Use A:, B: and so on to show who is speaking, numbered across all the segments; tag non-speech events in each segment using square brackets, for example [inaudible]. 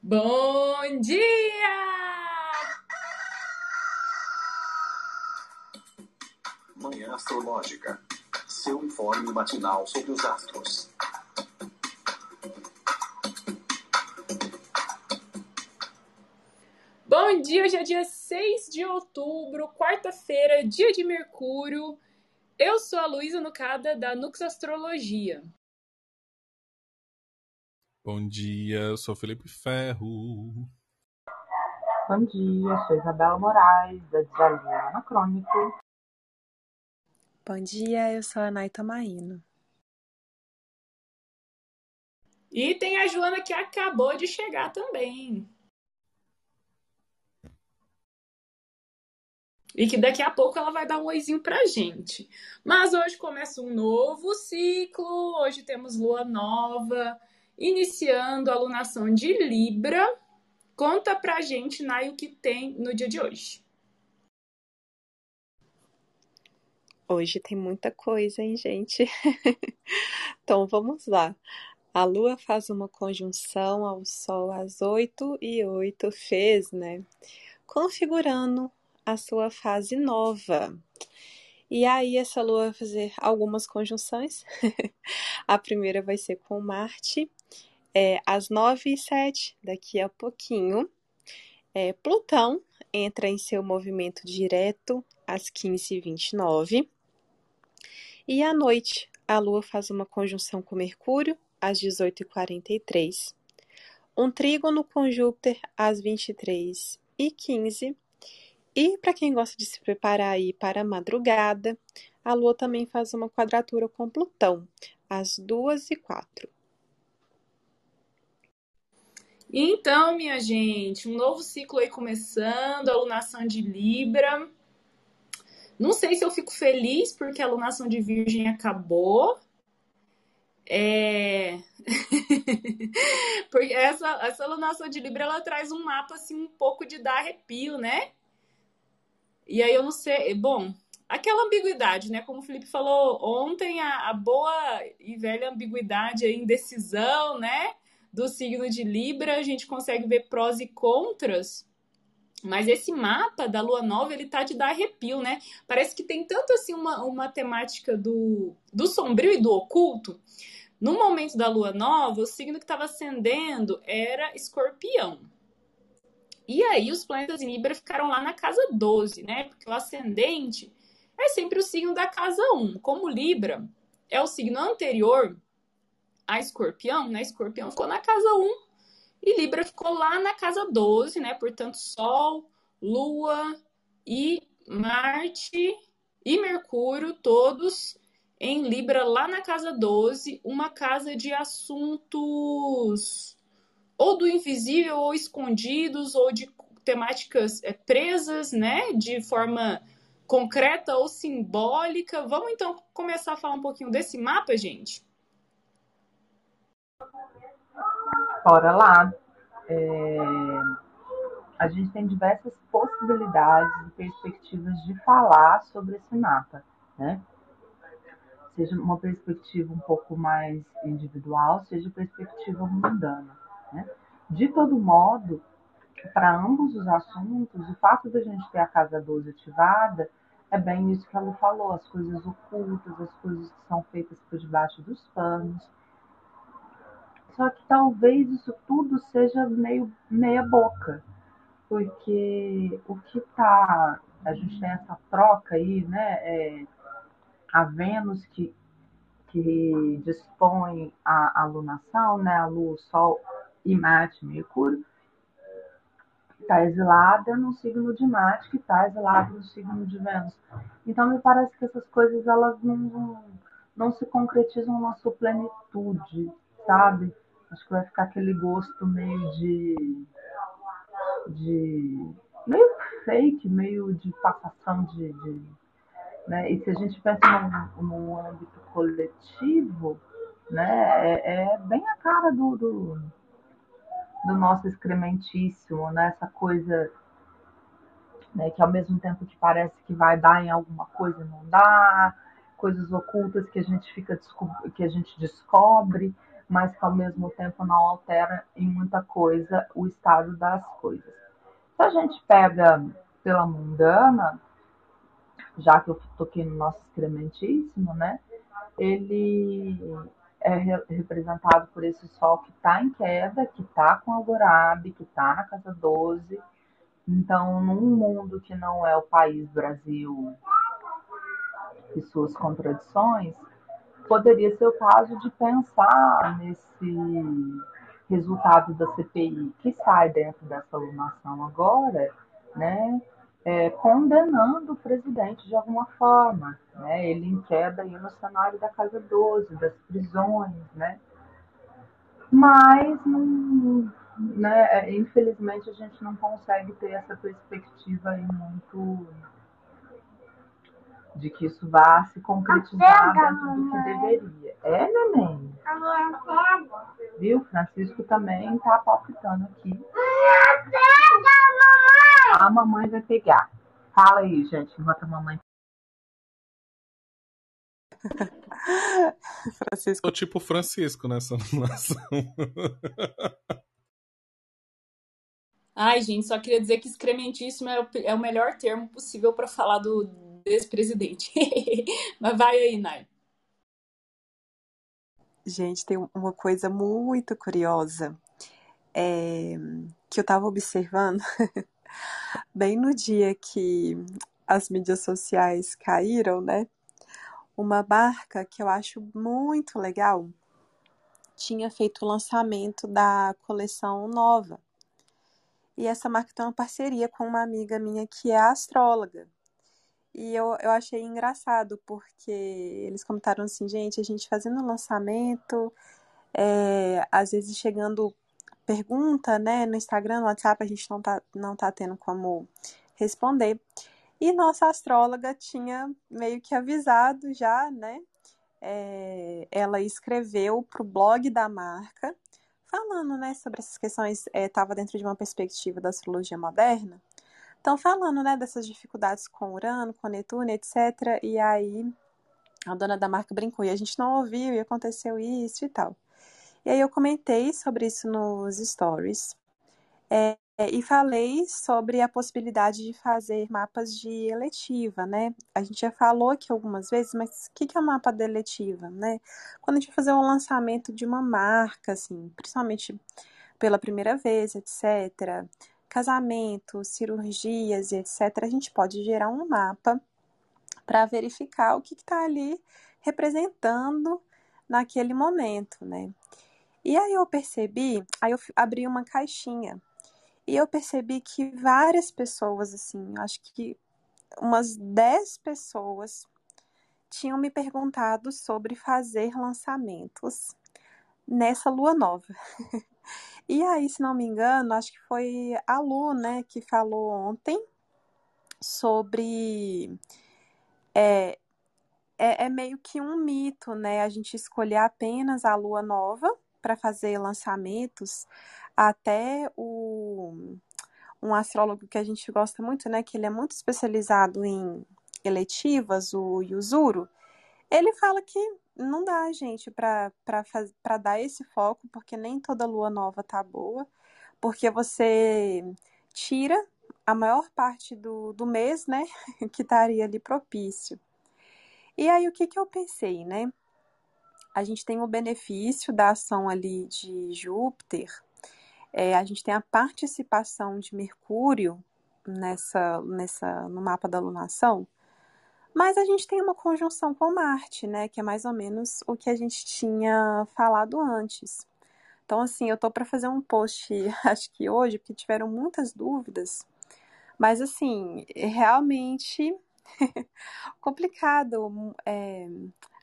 A: Bom dia!
B: Manhã Astrológica. Seu informe matinal sobre os astros.
A: Bom dia, hoje é dia 6 de outubro, quarta-feira, dia de Mercúrio. Eu sou a Luísa Nucada, da Nux Astrologia.
C: Bom dia, eu sou Felipe Ferro.
D: Bom dia, sou Isabela Moraes, da Desalina Anacrônico.
E: Bom dia, eu sou a Naita Maíno.
A: E tem a Joana que acabou de chegar também. E que daqui a pouco ela vai dar um oizinho pra gente. Mas hoje começa um novo ciclo. Hoje temos lua nova, iniciando a alunação de Libra. Conta pra gente, Nai, o que tem no dia de hoje.
E: Hoje tem muita coisa, hein, gente? [laughs] então vamos lá. A Lua faz uma conjunção ao Sol às 8 e 8, fez, né? Configurando a sua fase nova. E aí, essa Lua vai fazer algumas conjunções. [laughs] a primeira vai ser com Marte, é, às 9 e 7, daqui a pouquinho. É, Plutão entra em seu movimento direto às 15h29. E à noite, a Lua faz uma conjunção com Mercúrio às 18h43. Um trígono com Júpiter às 23h15. E para quem gosta de se preparar aí para a madrugada, a Lua também faz uma quadratura com Plutão às 2h04.
A: Então, minha gente, um novo ciclo aí começando, alunação de Libra. Não sei se eu fico feliz porque a alunação de Virgem acabou. É... [laughs] porque essa, essa alunação de Libra ela traz um mapa assim um pouco de dar arrepio, né? E aí eu não sei, bom, aquela ambiguidade, né? Como o Felipe falou ontem, a, a boa e velha ambiguidade, a indecisão, né? do signo de Libra, a gente consegue ver prós e contras. Mas esse mapa da lua nova, ele tá de dar arrepio, né? Parece que tem tanto assim uma, uma temática do, do sombrio e do oculto. No momento da lua nova, o signo que estava ascendendo era escorpião. E aí os planetas em Libra ficaram lá na casa 12, né? Porque o ascendente é sempre o signo da casa 1. Como Libra é o signo anterior a escorpião, né? Escorpião ficou na casa 1 e Libra ficou lá na casa 12, né? Portanto, Sol, Lua e Marte e Mercúrio, todos em Libra lá na casa 12, uma casa de assuntos ou do invisível ou escondidos ou de temáticas é, presas, né, de forma concreta ou simbólica. Vamos então começar a falar um pouquinho desse mapa, gente?
D: Bora lá. É... A gente tem diversas possibilidades e perspectivas de falar sobre esse mapa, né? Seja uma perspectiva um pouco mais individual, seja perspectiva mundana, né? De todo modo, para ambos os assuntos, o fato da gente ter a casa 12 ativada é bem isso que ela falou, as coisas ocultas, as coisas que são feitas por debaixo dos panos, só que talvez isso tudo seja meio meia boca, porque o que tá. A gente tem essa troca aí, né? É, a Vênus que, que dispõe a alunação, né? A Lua, o Sol e Marte, Mercúrio, está exilada no signo de Marte, que está exilado no signo de Vênus. Então me parece que essas coisas elas não, não se concretizam na sua plenitude, sabe? Acho que vai ficar aquele gosto meio de. de meio fake, meio de passação de. de né? E se a gente pensa num, num âmbito coletivo, né? É, é, bem a cara do, do, do nosso excrementíssimo, né? Essa coisa né, que ao mesmo tempo que parece que vai dar em alguma coisa não dá, coisas ocultas que a gente fica que a gente descobre, mas que ao mesmo tempo não altera em muita coisa o estado das coisas. Se a gente pega pela mundana, já que eu toquei no nosso excrementíssimo, né? Ele é representado por esse sol que está em queda, que está com Algorab, que está na casa 12. Então, num mundo que não é o país Brasil e suas contradições, poderia ser o caso de pensar nesse resultado da CPI que sai dentro dessa alunação agora, né, é, condenando o presidente de alguma forma, né, ele em queda aí no cenário da Casa 12, das prisões, né, mas não, né, é, infelizmente a gente não consegue ter essa perspectiva aí muito de que isso vá se concretizar dentro do que deveria. É, neném? Viu? Francisco também está palpitando aqui. A mamãe vai pegar. Fala aí, gente, enquanto a mamãe. [laughs]
C: Francisco. Sou tipo Francisco nessa animação.
A: Ai, gente, só queria dizer que excrementíssimo é o, é o melhor termo possível para falar do ex-presidente. [laughs] Mas vai aí, Nai.
E: Gente, tem uma coisa muito curiosa é, que eu estava observando [laughs] bem no dia que as mídias sociais caíram, né? Uma marca que eu acho muito legal tinha feito o lançamento da coleção nova. E essa marca tem uma parceria com uma amiga minha que é astróloga. E eu, eu achei engraçado, porque eles comentaram assim, gente, a gente fazendo lançamento, é, às vezes chegando pergunta, né, no Instagram, no WhatsApp, a gente não tá, não tá tendo como responder. E nossa astróloga tinha meio que avisado já, né? É, ela escreveu para o blog da marca, falando, né, sobre essas questões, estava é, dentro de uma perspectiva da astrologia moderna, Estão falando, né, dessas dificuldades com Urano, com Netuno, etc. E aí a dona da marca brincou e a gente não ouviu e aconteceu isso e tal. E aí eu comentei sobre isso nos stories é, e falei sobre a possibilidade de fazer mapas de eletiva, né? A gente já falou aqui algumas vezes, mas o que, que é um mapa de eletiva, né? Quando a gente vai fazer um lançamento de uma marca, assim, principalmente pela primeira vez, etc casamentos, cirurgias etc., a gente pode gerar um mapa para verificar o que está ali representando naquele momento, né? E aí eu percebi, aí eu abri uma caixinha e eu percebi que várias pessoas, assim, acho que umas 10 pessoas tinham me perguntado sobre fazer lançamentos nessa lua nova. [laughs] E aí, se não me engano, acho que foi a Lu, né, que falou ontem sobre. É, é, é meio que um mito, né? A gente escolher apenas a lua nova para fazer lançamentos. Até o um astrólogo que a gente gosta muito, né? Que ele é muito especializado em eletivas, o Yuzuru. Ele fala que não dá, gente, para dar esse foco, porque nem toda lua nova tá boa, porque você tira a maior parte do, do mês, né, [laughs] que estaria ali propício. E aí, o que, que eu pensei, né? A gente tem o benefício da ação ali de Júpiter, é, a gente tem a participação de Mercúrio nessa, nessa no mapa da lunação, mas a gente tem uma conjunção com Marte, né? Que é mais ou menos o que a gente tinha falado antes. Então, assim, eu tô para fazer um post, [laughs] acho que hoje, porque tiveram muitas dúvidas. Mas, assim, realmente [laughs] complicado. É,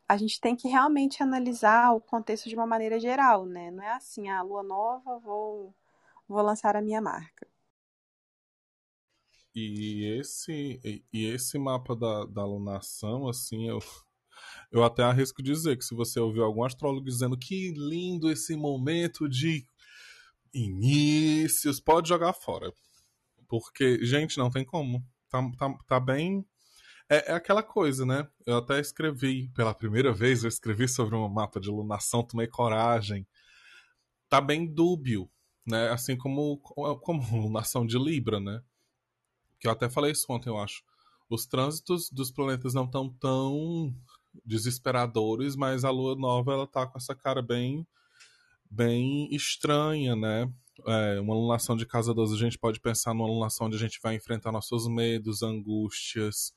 E: a gente tem que realmente analisar o contexto de uma maneira geral, né? Não é assim, a ah, lua nova, vou, vou lançar a minha marca.
C: E esse, e esse mapa da, da alunação, assim, eu, eu até arrisco dizer que se você ouvir algum astrólogo dizendo que lindo esse momento de inícios, pode jogar fora. Porque, gente, não tem como. Tá, tá, tá bem. É, é aquela coisa, né? Eu até escrevi, pela primeira vez, eu escrevi sobre um mapa de alunação, tomei coragem tá bem dúbio, né? Assim como como [laughs] nação de Libra, né? Que eu até falei isso ontem, eu acho. Os trânsitos dos planetas não estão tão desesperadores, mas a lua nova ela tá com essa cara bem bem estranha, né? É, uma alunação de casa 12, a gente pode pensar numa alunação onde a gente vai enfrentar nossos medos, angústias,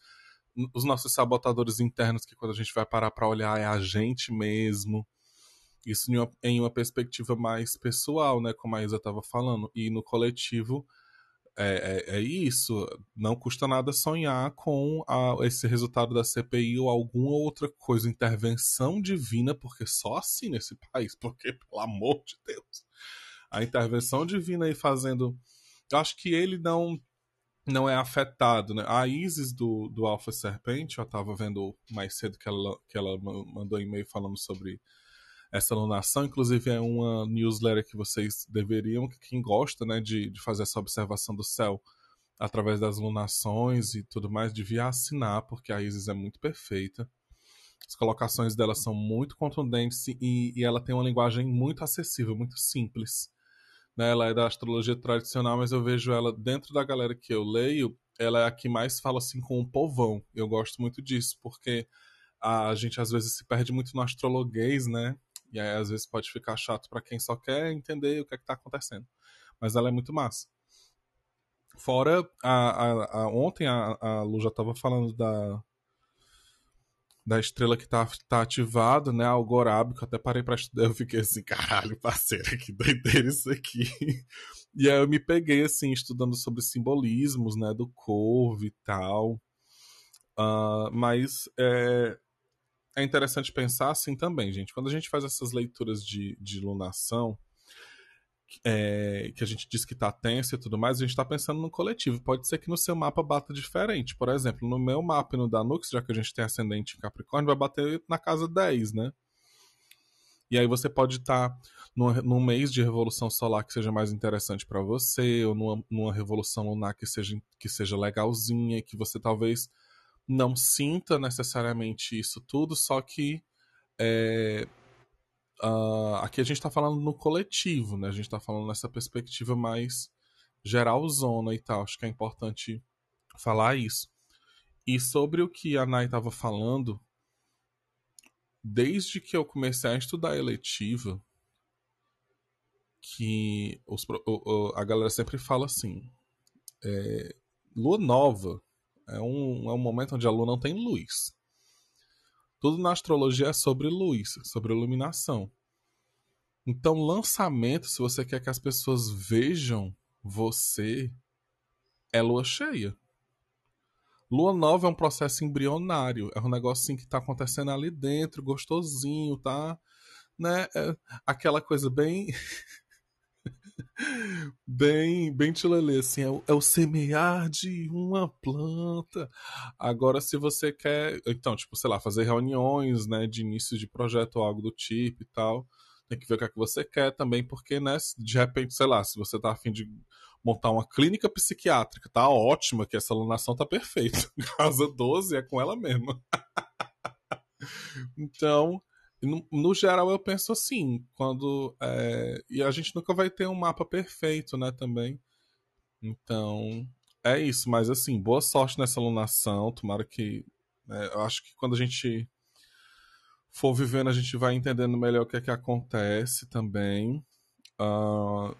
C: os nossos sabotadores internos, que quando a gente vai parar para olhar é a gente mesmo. Isso em uma, em uma, perspectiva mais pessoal, né? Como a Isa estava falando. E no coletivo é, é, é, isso. Não custa nada sonhar com a, esse resultado da CPI ou alguma outra coisa, intervenção divina, porque só assim nesse país, porque, pelo amor de Deus, a intervenção divina aí fazendo. Eu acho que ele não não é afetado, né? A Isis do, do Alpha Serpente, eu estava vendo mais cedo que ela, que ela mandou e-mail falando sobre essa lunação. Inclusive, é uma newsletter que vocês deveriam, quem gosta né, de, de fazer essa observação do céu através das lunações e tudo mais, devia assinar, porque a Isis é muito perfeita. As colocações dela são muito contundentes e, e ela tem uma linguagem muito acessível, muito simples. Né? Ela é da astrologia tradicional, mas eu vejo ela dentro da galera que eu leio, ela é a que mais fala assim com o povão. Eu gosto muito disso, porque a gente às vezes se perde muito no astrologuês, né? E aí, às vezes, pode ficar chato para quem só quer entender o que é que tá acontecendo. Mas ela é muito massa. Fora, a, a, a ontem a, a Lu já tava falando da, da estrela que tá, tá ativada, né? Algorab, que eu até parei pra estudar. Eu fiquei assim, caralho, parceiro, que doideira isso aqui. E aí eu me peguei, assim, estudando sobre simbolismos, né? Do corvo e tal. Uh, mas é, é interessante pensar assim também, gente. Quando a gente faz essas leituras de, de lunação, é, que a gente diz que está tenso e tudo mais, a gente está pensando no coletivo. Pode ser que no seu mapa bata diferente. Por exemplo, no meu mapa e no da Nux, já que a gente tem ascendente em Capricórnio, vai bater na casa 10, né? E aí você pode estar tá num, num mês de revolução solar que seja mais interessante para você, ou numa, numa revolução lunar que seja, que seja legalzinha, que você talvez não sinta necessariamente isso tudo, só que é, uh, aqui a gente está falando no coletivo, né? A gente está falando nessa perspectiva mais geralzona e tal. Acho que é importante falar isso. E sobre o que a Nai estava falando, desde que eu comecei a estudar eletiva, que os, a galera sempre fala assim, é, lua nova é um, é um momento onde a lua não tem luz. Tudo na astrologia é sobre luz, sobre iluminação. Então, lançamento, se você quer que as pessoas vejam você, é lua cheia. Lua nova é um processo embrionário, é um negocinho que está acontecendo ali dentro, gostosinho, tá? Né? É aquela coisa bem [laughs] bem, bem tilelê, assim, é o, é o, semear de uma planta. Agora, se você quer, então, tipo, sei lá, fazer reuniões, né, de início de projeto ou algo do tipo e tal, tem que ver o que é que você quer também, porque, né, de repente, sei lá, se você tá afim de montar uma clínica psiquiátrica, tá ótima, que essa alunação tá perfeita. [laughs] Casa 12 é com ela mesma. [laughs] então, no, geral, eu penso assim, quando. É, e a gente nunca vai ter um mapa perfeito, né, também. Então, é isso. Mas, assim, boa sorte nessa alunação. Tomara que. É, eu acho que quando a gente for vivendo, a gente vai entendendo melhor o que é que acontece também. Uh,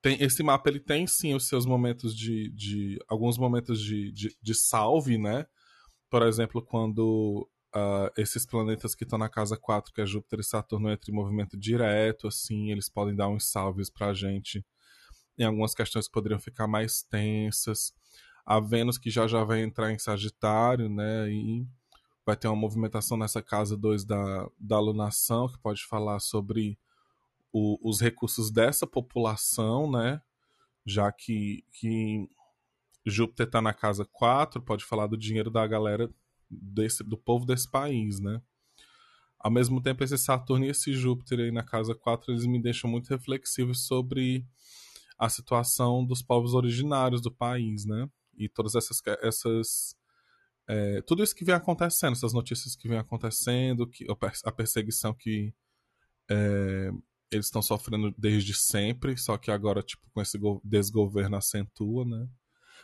C: tem, esse mapa ele tem sim os seus momentos de. de alguns momentos de, de, de salve, né? Por exemplo, quando uh, esses planetas que estão na casa 4, que é Júpiter e Saturno, entram em movimento direto, assim, eles podem dar uns salves pra gente em algumas questões que poderiam ficar mais tensas. A Vênus, que já já vai entrar em Sagitário, né, e vai ter uma movimentação nessa casa 2 da, da alunação, que pode falar sobre o, os recursos dessa população, né, já que, que Júpiter está na casa 4, pode falar do dinheiro da galera desse, do povo desse país, né? Ao mesmo tempo, esse Saturno e esse Júpiter aí na casa 4, eles me deixam muito reflexivos sobre a situação dos povos originários do país, né? E todas essas. essas é, tudo isso que vem acontecendo, essas notícias que vem acontecendo, que, a perseguição que é, eles estão sofrendo desde sempre, só que agora, tipo, com esse desgoverno acentua, né?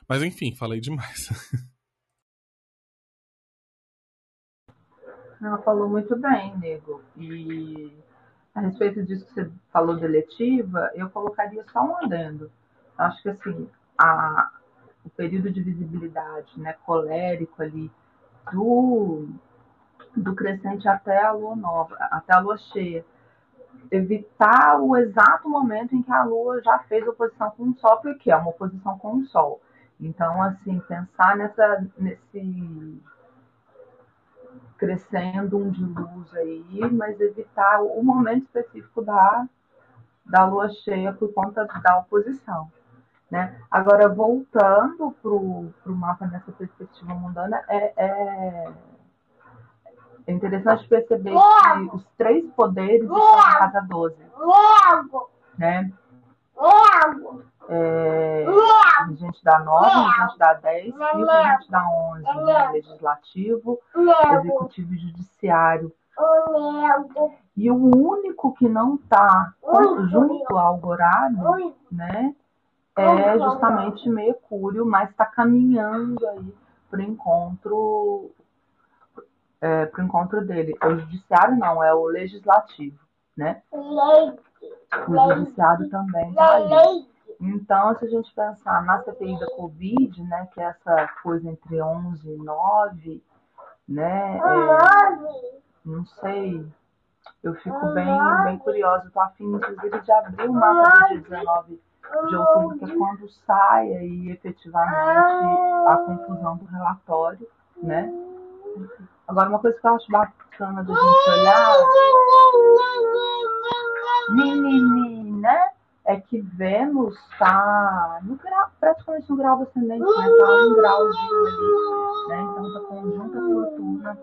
C: Mas enfim, falei demais. [laughs]
D: Ela falou muito bem, nego. E a respeito disso que você falou de eletiva, eu colocaria só um adendo. Acho que assim, a, o período de visibilidade, né, colérico ali, do, do crescente até a lua nova, até a lua cheia. Evitar o exato momento em que a lua já fez oposição com o sol, porque é uma oposição com o sol. Então, assim, pensar nessa, nesse crescendo um de luz aí, mas evitar o momento específico da, da lua cheia por conta da oposição. Né? Agora, voltando para o mapa nessa perspectiva mundana, é, é, é interessante perceber que os três poderes estão na casa 12. Né? É, regente da 9, regente da 10 e regente da 11, né? legislativo, executivo e judiciário. E o único que não está junto ao Algorado, né, é justamente Mercúrio, mas está caminhando aí para o encontro, é, pro encontro dele. O judiciário não, é o legislativo, né? O judiciário também está ali. Então, se a gente pensar na CPI da Covid, né, que é essa coisa entre 11 e 9, né, é, não sei, eu fico bem, bem curiosa, estou afim, inclusive, de abrir o mapa do dia 19 de outubro, que é quando sai aí efetivamente a conclusão do relatório, né? Agora, uma coisa que eu acho bacana da gente olhar, né? É que Vênus está no grau, praticamente no grau ascendente, né? Está um grau de né? Então, está conjunta a fortuna,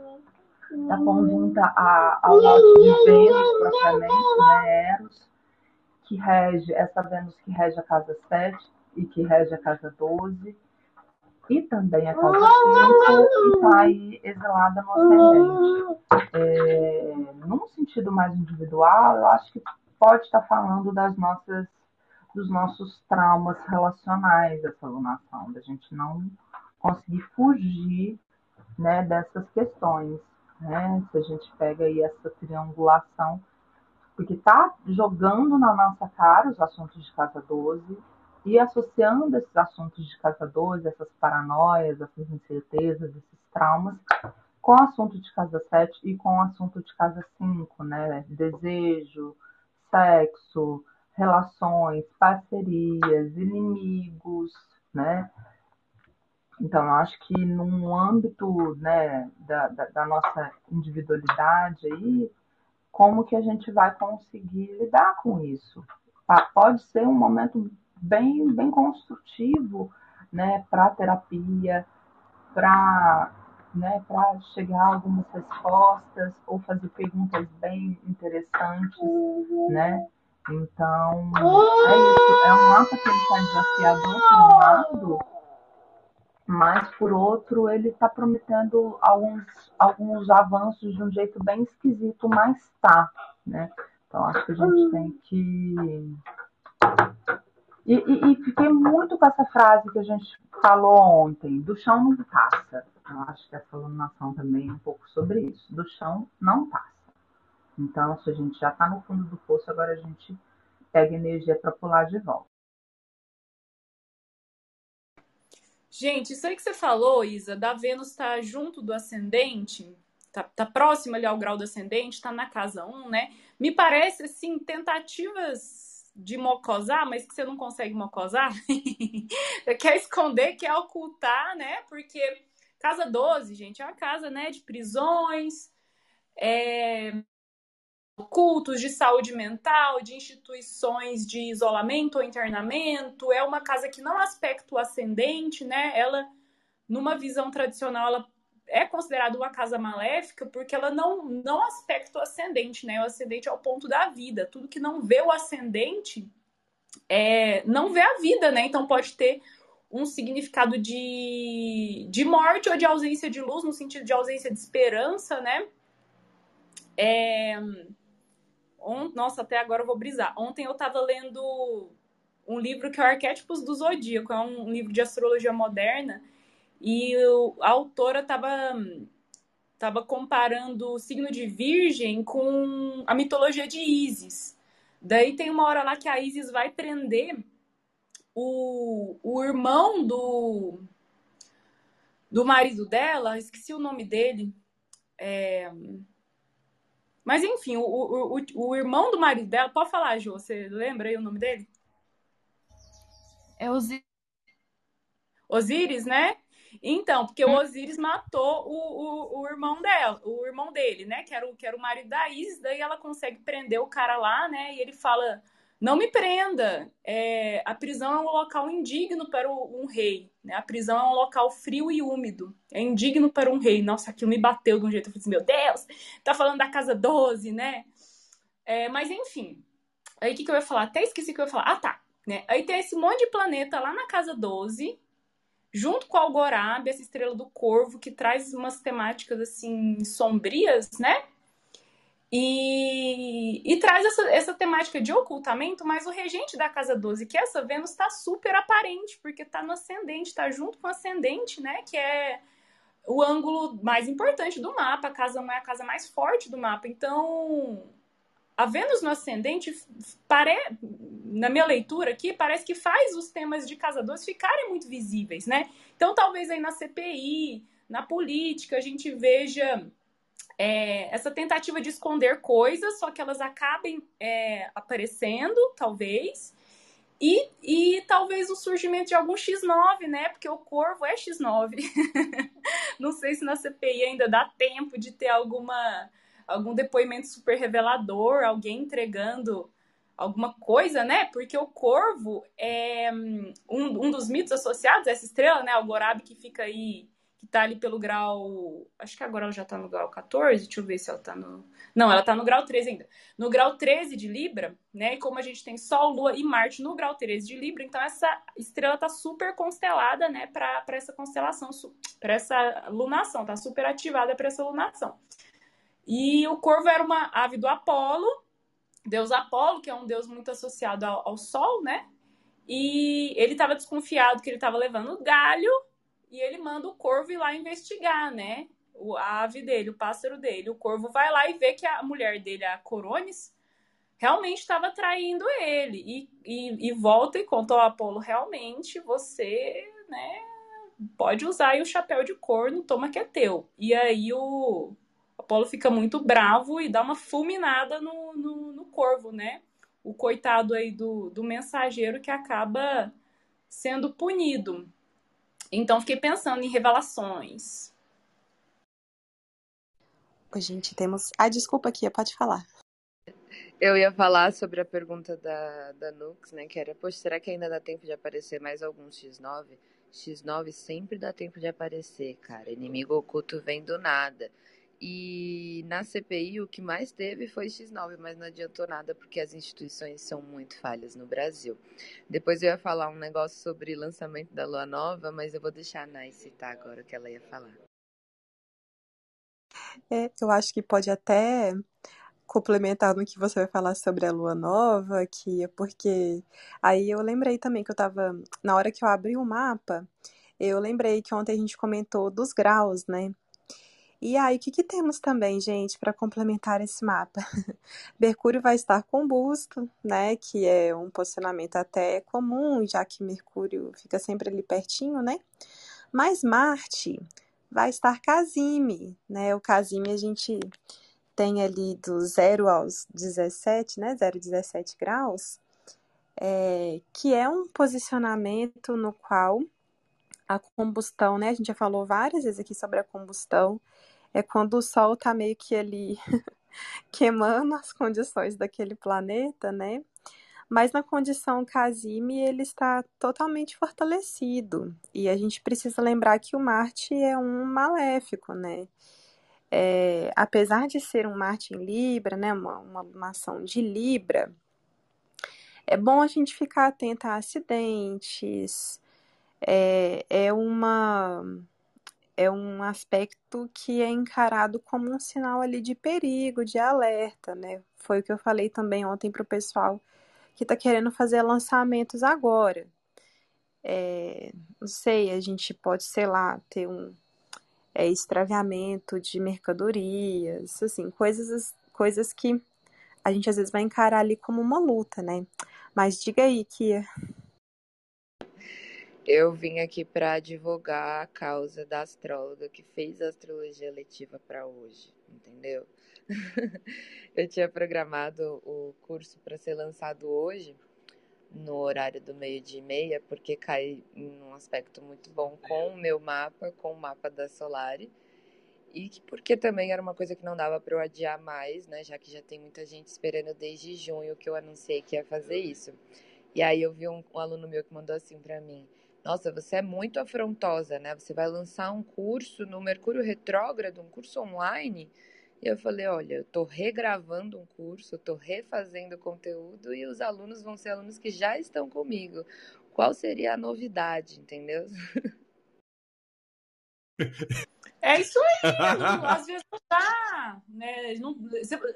D: está conjunta a, ao lote de Vênus, propriamente, né? Eros que rege, essa Vênus que rege a casa 7 e que rege a casa 12, e também a casa 5, e está aí exilada no ascendente. É, num sentido mais individual, eu acho que pode estar falando das nossas, dos nossos traumas relacionais dessa alunação, da gente não conseguir fugir né, dessas questões. Né? Se a gente pega aí essa triangulação porque está jogando na nossa cara os assuntos de casa 12 e associando esses assuntos de casa 12, essas paranoias, essas incertezas, esses traumas, com o assunto de casa 7 e com o assunto de casa 5, né? Desejo, sexo, relações, parcerias, inimigos, né? Então, acho que num âmbito né, da, da, da nossa individualidade aí, como que a gente vai conseguir lidar com isso. Pode ser um momento bem, bem construtivo né, para terapia, para né, chegar a algumas respostas ou fazer perguntas bem interessantes, né? Então, é isso. É um mapa que ele está desafiador por um lado, mas por outro ele está prometendo alguns, alguns avanços de um jeito bem esquisito, mas tá, né? Então acho que a gente tem que. E, e, e, fiquei muito com essa frase que a gente falou ontem, do chão não passa. Eu acho que essa alunação também é um pouco sobre isso. Do chão não passa. Então, se a gente já está no fundo do poço, agora a gente pega energia para pular de volta.
A: Gente, isso aí que você falou, Isa, da Vênus estar tá junto do ascendente, tá, tá próximo ali ao grau do ascendente, tá na casa 1, né? Me parece, assim, tentativas de mocosar, mas que você não consegue mocosar. [laughs] quer esconder, quer ocultar, né? Porque casa 12, gente, é uma casa, né, de prisões, é, cultos de saúde mental, de instituições de isolamento ou internamento. É uma casa que não aspecto ascendente, né? Ela, numa visão tradicional, ela é considerada uma casa maléfica porque ela não não aspecto ascendente, né? O ascendente é o ponto da vida. Tudo que não vê o ascendente é, não vê a vida, né? Então pode ter um significado de, de morte ou de ausência de luz, no sentido de ausência de esperança, né? É, on... nossa, até agora eu vou brisar. Ontem eu tava lendo um livro que é o Arquétipos do Zodíaco, é um livro de astrologia moderna, e a autora tava tava comparando o signo de Virgem com a mitologia de Ísis. Daí tem uma hora lá que a Ísis vai prender o, o irmão do, do marido dela, esqueci o nome dele. É... Mas enfim, o, o, o, o, irmão do marido dela, pode falar, Jô, você lembra aí o nome dele?
F: É Osíris.
A: Osíris, né? Então, porque o hum. Osíris matou o, o, o, irmão dela, o irmão dele, né? Que era, o, que era o marido da Isis, daí ela consegue prender o cara lá, né? E ele fala: não me prenda. É, a prisão é um local indigno para um rei. Né? A prisão é um local frio e úmido. É indigno para um rei. Nossa, aquilo me bateu de um jeito. Eu falei assim, meu Deus, tá falando da casa 12, né? É, mas enfim. Aí o que, que eu ia falar? Até esqueci o que eu ia falar. Ah, tá. Né? Aí tem esse monte de planeta lá na casa 12, junto com Algorab, essa estrela do corvo, que traz umas temáticas assim sombrias, né? E, e traz essa, essa temática de ocultamento, mas o regente da casa 12, que é essa Vênus, está super aparente, porque está no ascendente, está junto com o ascendente, né? Que é o ângulo mais importante do mapa, a casa 1 é a casa mais forte do mapa. Então, a Vênus no ascendente, pare... na minha leitura aqui, parece que faz os temas de casa 12 ficarem muito visíveis, né? Então, talvez aí na CPI, na política, a gente veja é, essa tentativa de esconder coisas, só que elas acabem é, aparecendo, talvez. E, e talvez o surgimento de algum X9, né? Porque o corvo é X9. [laughs] Não sei se na CPI ainda dá tempo de ter alguma algum depoimento super revelador, alguém entregando alguma coisa, né? Porque o corvo é um, um dos mitos associados a essa estrela, né? O Gorab que fica aí que tá ali pelo grau. Acho que agora ela já tá no grau 14. Deixa eu ver se ela tá no. Não, ela tá no grau 13 ainda. No grau 13 de Libra, né? E como a gente tem Sol, Lua e Marte no grau 13 de Libra, então essa estrela tá super constelada, né? Pra, pra essa constelação, pra essa lunação, tá super ativada pra essa lunação. E o corvo era uma ave do Apolo, deus Apolo, que é um deus muito associado ao, ao Sol, né? E ele estava desconfiado que ele estava levando galho e ele manda o corvo ir lá investigar, né? A ave dele, o pássaro dele. O corvo vai lá e vê que a mulher dele, a Corones, realmente estava traindo ele. E, e, e, volta e conta ao Apolo: realmente você, né, pode usar o chapéu de corno, toma que é teu. E aí o Apolo fica muito bravo e dá uma fulminada no, no, no corvo, né? O coitado aí do, do mensageiro que acaba sendo punido. Então, fiquei pensando em revelações.
E: Gente, temos. Ah, desculpa aqui, pode falar.
F: Eu ia falar sobre a pergunta da, da Nux, né? Que era, poxa, será que ainda dá tempo de aparecer mais algum X9? X9 sempre dá tempo de aparecer, cara. Inimigo oculto vem do nada. E na CPI o que mais teve foi X9, mas não adiantou nada porque as instituições são muito falhas no Brasil. Depois eu ia falar um negócio sobre lançamento da Lua Nova, mas eu vou deixar a Nai citar agora o que ela ia falar.
E: É, eu acho que pode até complementar no que você vai falar sobre a lua nova, que é porque aí eu lembrei também que eu tava na hora que eu abri o mapa, eu lembrei que ontem a gente comentou dos graus, né? E aí, o que, que temos também, gente, para complementar esse mapa? [laughs] Mercúrio vai estar combusto, né? Que é um posicionamento até comum, já que Mercúrio fica sempre ali pertinho, né? Mas Marte vai estar casime, né? O casime a gente tem ali do 0 aos 17, né? 0 17 graus, é, que é um posicionamento no qual a combustão, né? A gente já falou várias vezes aqui sobre a combustão. É quando o Sol tá meio que ali [laughs] queimando as condições daquele planeta, né? Mas na condição Casime ele está totalmente fortalecido. E a gente precisa lembrar que o Marte é um maléfico, né? É, apesar de ser um Marte em Libra, né, uma, uma ação de Libra, é bom a gente ficar atento a acidentes, é, é uma é um aspecto que é encarado como um sinal ali de perigo, de alerta, né? Foi o que eu falei também ontem para o pessoal que está querendo fazer lançamentos agora. É, não sei, a gente pode, sei lá, ter um é, extraviamento de mercadorias, assim, coisas, coisas que a gente às vezes vai encarar ali como uma luta, né? Mas diga aí, Kia.
F: Eu vim aqui para advogar a causa da astróloga que fez a astrologia letiva para hoje, entendeu? [laughs] eu tinha programado o curso para ser lançado hoje, no horário do meio-dia e meia, porque cai em um aspecto muito bom com o meu mapa, com o mapa da Solari, e porque também era uma coisa que não dava para eu adiar mais, né? Já que já tem muita gente esperando desde junho que eu anunciei que ia fazer isso. E aí eu vi um, um aluno meu que mandou assim para mim: nossa, você é muito afrontosa, né? Você vai lançar um curso no Mercúrio Retrógrado, um curso online. E eu falei, olha, eu estou regravando um curso, estou refazendo conteúdo e os alunos vão ser alunos que já estão comigo. Qual seria a novidade, entendeu?
A: É isso aí, [laughs] às vezes não dá, né? Não,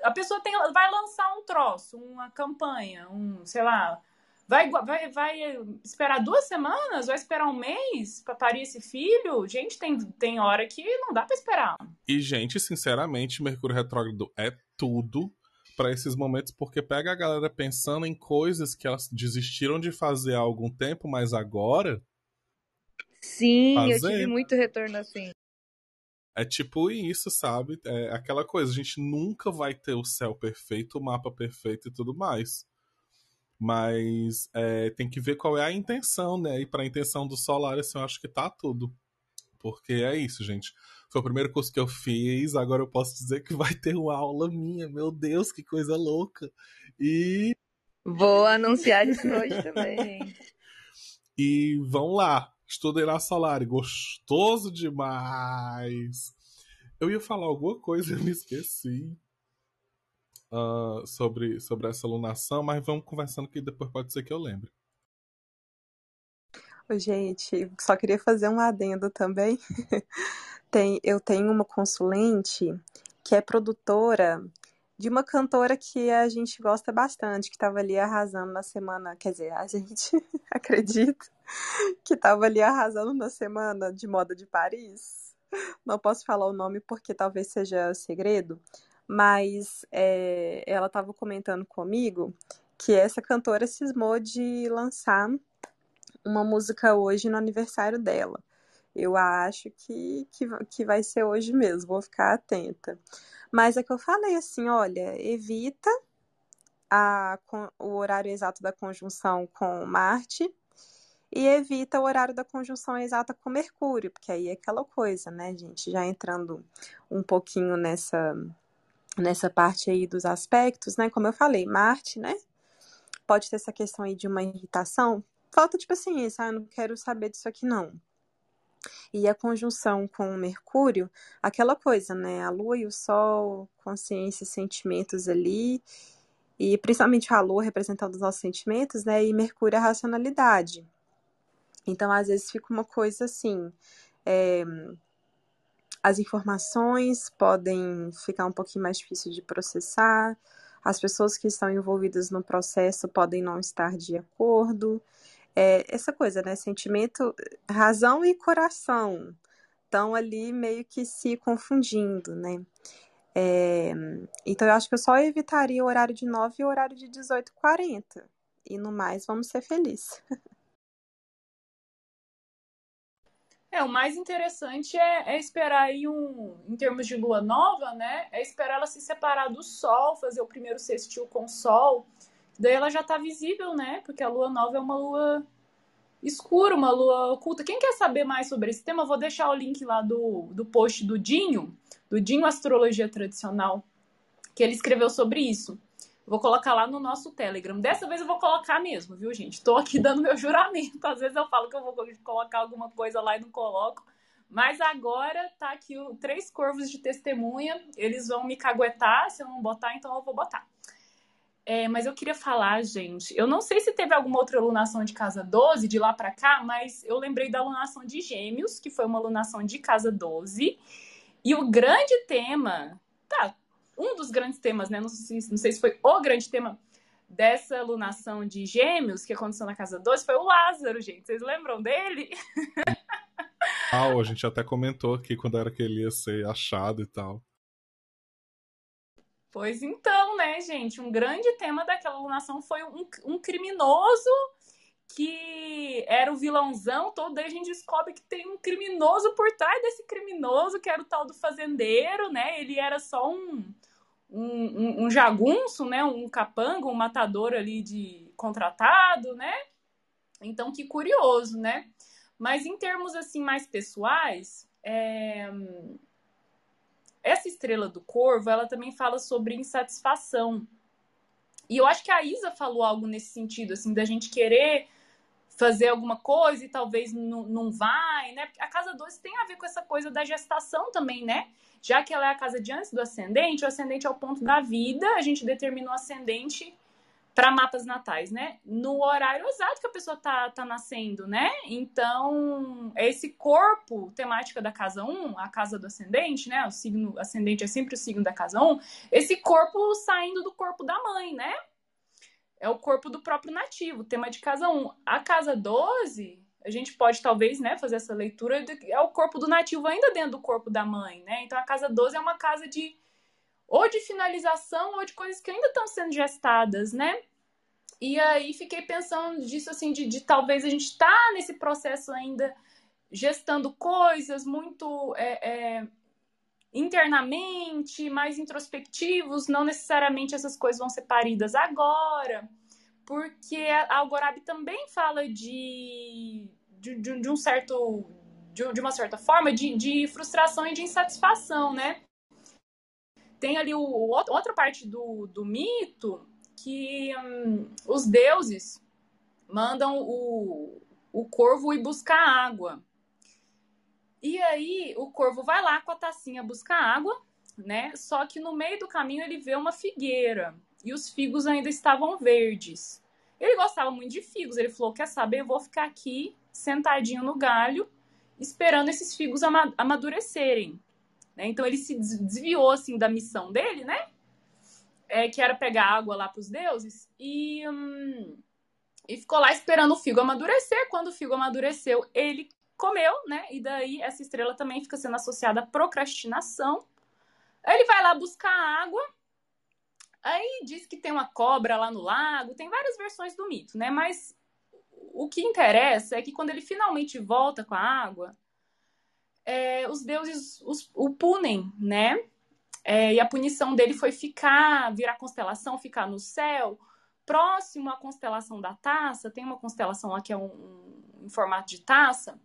A: a pessoa tem, vai lançar um troço, uma campanha, um, sei lá, Vai, vai, vai esperar duas semanas? Vai esperar um mês para parir esse filho? Gente, tem, tem hora que não dá para esperar.
C: E, gente, sinceramente, Mercúrio Retrógrado é tudo para esses momentos, porque pega a galera pensando em coisas que elas desistiram de fazer há algum tempo, mas agora.
F: Sim, fazer. eu tive muito retorno assim.
C: É tipo isso, sabe? É aquela coisa, a gente nunca vai ter o céu perfeito, o mapa perfeito e tudo mais. Mas é, tem que ver qual é a intenção, né? E para a intenção do Solar, assim, eu acho que tá tudo. Porque é isso, gente. Foi o primeiro curso que eu fiz, agora eu posso dizer que vai ter uma aula minha. Meu Deus, que coisa louca! E.
F: Vou anunciar isso hoje também. [laughs]
C: e vão lá, estudei na Solar, gostoso demais! Eu ia falar alguma coisa, [laughs] eu me esqueci uh, sobre, sobre essa alunação, mas vamos conversando que depois pode ser que eu lembre.
E: Gente, só queria fazer um adendo também. [laughs] Tem, eu tenho uma consulente que é produtora de uma cantora que a gente gosta bastante, que estava ali arrasando na semana, quer dizer, a gente [laughs] acredita que estava ali arrasando na semana de moda de Paris. Não posso falar o nome porque talvez seja segredo, mas é, ela estava comentando comigo que essa cantora cismou de lançar uma música hoje no aniversário dela. Eu acho que, que, que vai ser hoje mesmo, vou ficar atenta. Mas é que eu falei assim: olha, evita a, o horário exato da conjunção com Marte e evita o horário da conjunção exata com Mercúrio, porque aí é aquela coisa, né, gente? Já entrando um pouquinho nessa nessa parte aí dos aspectos, né? Como eu falei, Marte, né? Pode ter essa questão aí de uma irritação. Falta de paciência, ah, eu não quero saber disso aqui não. E a conjunção com Mercúrio, aquela coisa, né? A Lua e o Sol, consciência, sentimentos ali, e principalmente a Lua representando os nossos sentimentos, né? E Mercúrio a racionalidade. Então, às vezes fica uma coisa assim, é, as informações podem ficar um pouquinho mais difícil de processar, as pessoas que estão envolvidas no processo podem não estar de acordo. É, essa coisa, né? Sentimento, razão e coração estão ali meio que se confundindo, né? É, então eu acho que eu só evitaria o horário de 9 e o horário de 18h40. E no mais, vamos ser felizes. [laughs]
A: É, o mais interessante é, é, esperar aí um, em termos de lua nova, né? É esperar ela se separar do Sol, fazer o primeiro sextil com o Sol. Daí ela já tá visível, né? Porque a lua nova é uma lua escura, uma lua oculta. Quem quer saber mais sobre esse tema, eu vou deixar o link lá do, do post do Dinho, do Dinho Astrologia Tradicional, que ele escreveu sobre isso. Vou colocar lá no nosso Telegram. Dessa vez eu vou colocar mesmo, viu, gente? Tô aqui [laughs] dando meu juramento. Às vezes eu falo que eu vou colocar alguma coisa lá e não coloco. Mas agora tá aqui o três corvos de testemunha. Eles vão me caguetar se eu não botar, então eu vou botar. É, mas eu queria falar, gente, eu não sei se teve alguma outra alunação de casa 12 de lá para cá, mas eu lembrei da alunação de Gêmeos, que foi uma alunação de casa 12. E o grande tema, tá, um dos grandes temas, né? Não sei, não sei se foi o grande tema dessa alunação de Gêmeos que aconteceu na casa 12 foi o Lázaro, gente. Vocês lembram dele? [laughs]
C: Ah, a gente até comentou aqui quando era que ele ia ser achado e tal.
A: Pois então, né, gente? Um grande tema daquela alunação foi um, um criminoso que era o vilãozão todo, daí a gente descobre que tem um criminoso por trás desse criminoso, que era o tal do fazendeiro, né? Ele era só um, um, um jagunço, né? Um capanga, um matador ali de contratado, né? Então, que curioso, né? Mas em termos assim mais pessoais, é essa estrela do corvo, ela também fala sobre insatisfação. E eu acho que a Isa falou algo nesse sentido, assim, da gente querer fazer alguma coisa e talvez não, não vai, né? A casa 12 tem a ver com essa coisa da gestação também, né? Já que ela é a casa de antes do ascendente, o ascendente é o ponto da vida, a gente determina o ascendente para mapas natais, né? No horário exato que a pessoa tá, tá nascendo, né? Então, esse corpo temática da casa 1, a casa do ascendente, né? O signo ascendente é sempre o signo da casa 1, esse corpo saindo do corpo da mãe, né? É o corpo do próprio nativo, tema de casa 1. A casa 12, a gente pode talvez, né, fazer essa leitura, é o corpo do nativo ainda dentro do corpo da mãe, né? Então a casa 12 é uma casa de ou de finalização ou de coisas que ainda estão sendo gestadas, né? E aí fiquei pensando disso assim, de, de talvez a gente estar tá nesse processo ainda gestando coisas muito é, é, internamente, mais introspectivos, não necessariamente essas coisas vão ser paridas agora, porque a Algorabi também fala de, de, de, um certo, de, de, uma certa forma, de, de frustração e de insatisfação, né? Tem ali o, o outra parte do, do mito que hum, os deuses mandam o, o corvo ir buscar água. E aí o corvo vai lá com a tacinha buscar água, né? Só que no meio do caminho ele vê uma figueira e os figos ainda estavam verdes. Ele gostava muito de figos, ele falou: Quer saber? Eu vou ficar aqui sentadinho no galho, esperando esses figos amadurecerem. Né? Então ele se desviou assim da missão dele, né? é, que era pegar água lá para os deuses, e, hum, e ficou lá esperando o figo amadurecer. Quando o figo amadureceu, ele comeu, né? E daí essa estrela também fica sendo associada à procrastinação. Ele vai lá buscar água. Aí diz que tem uma cobra lá no lago, tem várias versões do mito, né? Mas o que interessa é que quando ele finalmente volta com a água, é, os deuses os, o punem, né? É, e a punição dele foi ficar, virar constelação, ficar no céu, próximo à constelação da taça. Tem uma constelação lá que é um, um em formato de taça,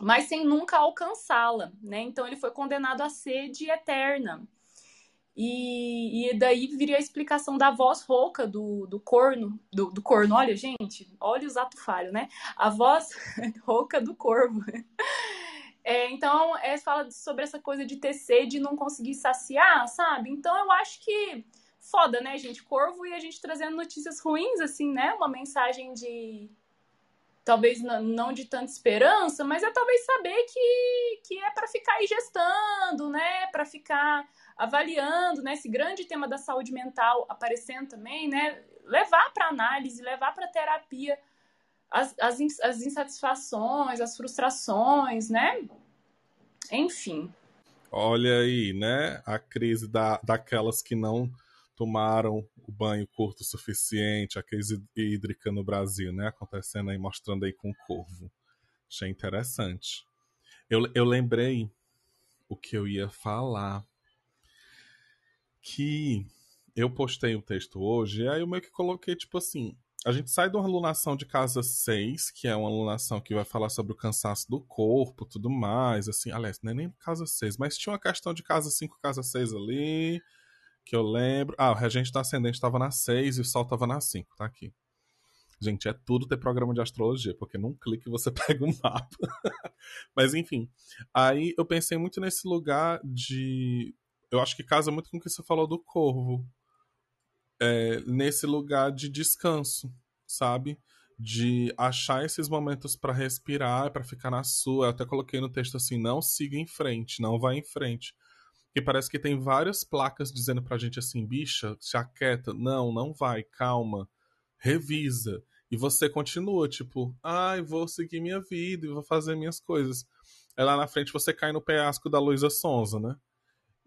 A: mas sem nunca alcançá-la, né? Então ele foi condenado à sede eterna. E, e, daí viria a explicação da voz rouca do, do corno, do, do corno, olha, gente, olha os ato falho, né? A voz [laughs] rouca do corvo. É, então, é, fala sobre essa coisa de ter sede e não conseguir saciar, sabe? Então, eu acho que foda, né, gente? Corvo e a gente trazendo notícias ruins, assim, né? Uma mensagem de. Talvez não de tanta esperança, mas é talvez saber que, que é para ficar aí gestando, né? Para ficar avaliando, né? Esse grande tema da saúde mental aparecendo também, né? Levar para análise, levar para terapia as, as, as insatisfações, as frustrações, né? Enfim.
C: Olha aí, né? A crise da, daquelas que não tomaram o banho curto o suficiente, a crise hídrica no Brasil, né? Acontecendo aí, mostrando aí com o corvo. Achei interessante. Eu, eu lembrei o que eu ia falar. Que eu postei o um texto hoje, e aí eu meio que coloquei, tipo assim, a gente sai de uma alunação de casa 6, que é uma alunação que vai falar sobre o cansaço do corpo, tudo mais, assim, aliás, não é nem casa 6, mas tinha uma questão de casa 5, casa 6 ali, que eu lembro. Ah, o regente da ascendente estava na 6 e o sol estava na 5, tá aqui. Gente, é tudo ter programa de astrologia, porque num clique você [laughs] pega um mapa. mas enfim, aí eu pensei muito nesse lugar de. Eu acho que casa muito com o que você falou do corvo é, nesse lugar de descanso, sabe? De achar esses momentos para respirar, para ficar na sua. Eu até coloquei no texto assim: não siga em frente, não vá em frente. Que parece que tem várias placas dizendo pra gente assim: bicha, se aquieta. Não, não vai, calma, revisa. E você continua, tipo, ai, vou seguir minha vida e vou fazer minhas coisas. Aí lá na frente você cai no penhasco da Luísa Sonza, né?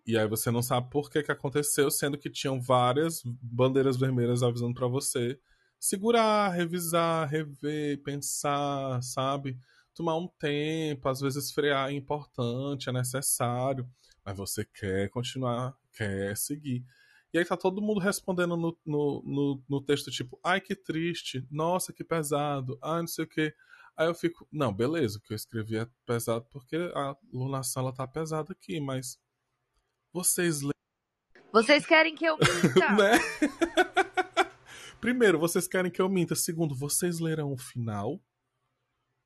C: E aí você não sabe por que, que aconteceu, sendo que tinham várias bandeiras vermelhas avisando para você segurar, revisar, rever, pensar, sabe? Tomar um tempo, às vezes frear é importante, é necessário, mas você quer continuar, quer seguir. E aí tá todo mundo respondendo no, no, no, no texto, tipo, ai que triste, nossa que pesado, ai não sei o que. Aí eu fico, não, beleza, o que eu escrevi é pesado porque a lunação ela tá pesada aqui, mas vocês
F: Vocês querem que eu minta? [laughs] né? [laughs]
C: Primeiro, vocês querem que eu minta. Segundo, vocês lerão o final?